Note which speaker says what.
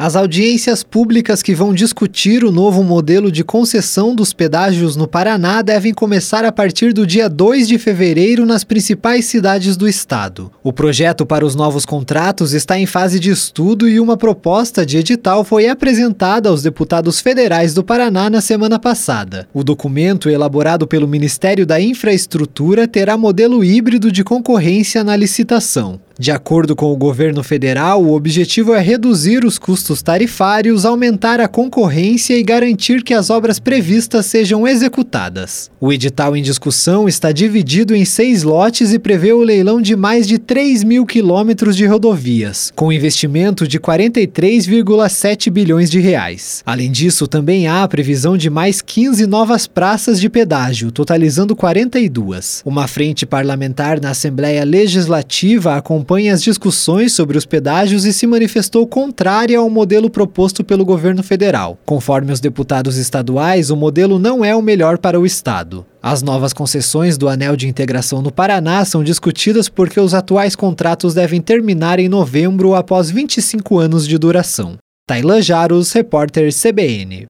Speaker 1: As audiências públicas que vão discutir o novo modelo de concessão dos pedágios no Paraná devem começar a partir do dia 2 de fevereiro nas principais cidades do estado. O projeto para os novos contratos está em fase de estudo e uma proposta de edital foi apresentada aos deputados federais do Paraná na semana passada. O documento, elaborado pelo Ministério da Infraestrutura, terá modelo híbrido de concorrência na licitação. De acordo com o governo federal, o objetivo é reduzir os custos tarifários, aumentar a concorrência e garantir que as obras previstas sejam executadas. O edital em discussão está dividido em seis lotes e prevê o leilão de mais de 3 mil quilômetros de rodovias, com investimento de 43,7 bilhões de reais. Além disso, também há a previsão de mais 15 novas praças de pedágio, totalizando 42. Uma frente parlamentar na Assembleia Legislativa acompanha acompanha as discussões sobre os pedágios e se manifestou contrária ao modelo proposto pelo governo federal. Conforme os deputados estaduais, o modelo não é o melhor para o estado. As novas concessões do Anel de Integração no Paraná são discutidas porque os atuais contratos devem terminar em novembro após 25 anos de duração. Tailan Jaros, repórter CBN.